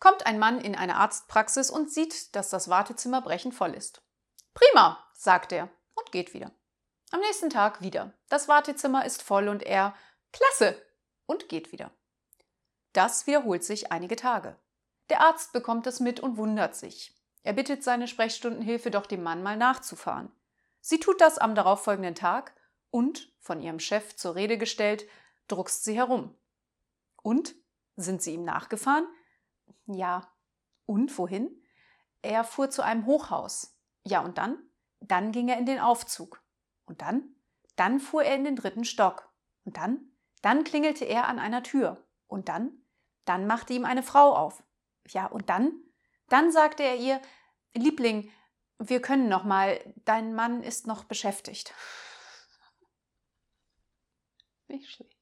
kommt ein Mann in eine Arztpraxis und sieht, dass das Wartezimmer brechend voll ist. Prima, sagt er und geht wieder. Am nächsten Tag wieder. Das Wartezimmer ist voll und er Klasse und geht wieder. Das wiederholt sich einige Tage. Der Arzt bekommt es mit und wundert sich. Er bittet seine Sprechstundenhilfe doch dem Mann mal nachzufahren. Sie tut das am darauffolgenden Tag und, von ihrem Chef zur Rede gestellt, druckst sie herum. Und? Sind sie ihm nachgefahren? Ja. Und wohin? Er fuhr zu einem Hochhaus. Ja, und dann? Dann ging er in den Aufzug. Und dann? Dann fuhr er in den dritten Stock. Und dann? Dann klingelte er an einer Tür. Und dann? Dann machte ihm eine Frau auf. Ja, und dann? Dann sagte er ihr, Liebling, wir können noch mal, dein Mann ist noch beschäftigt. Nicht schlecht.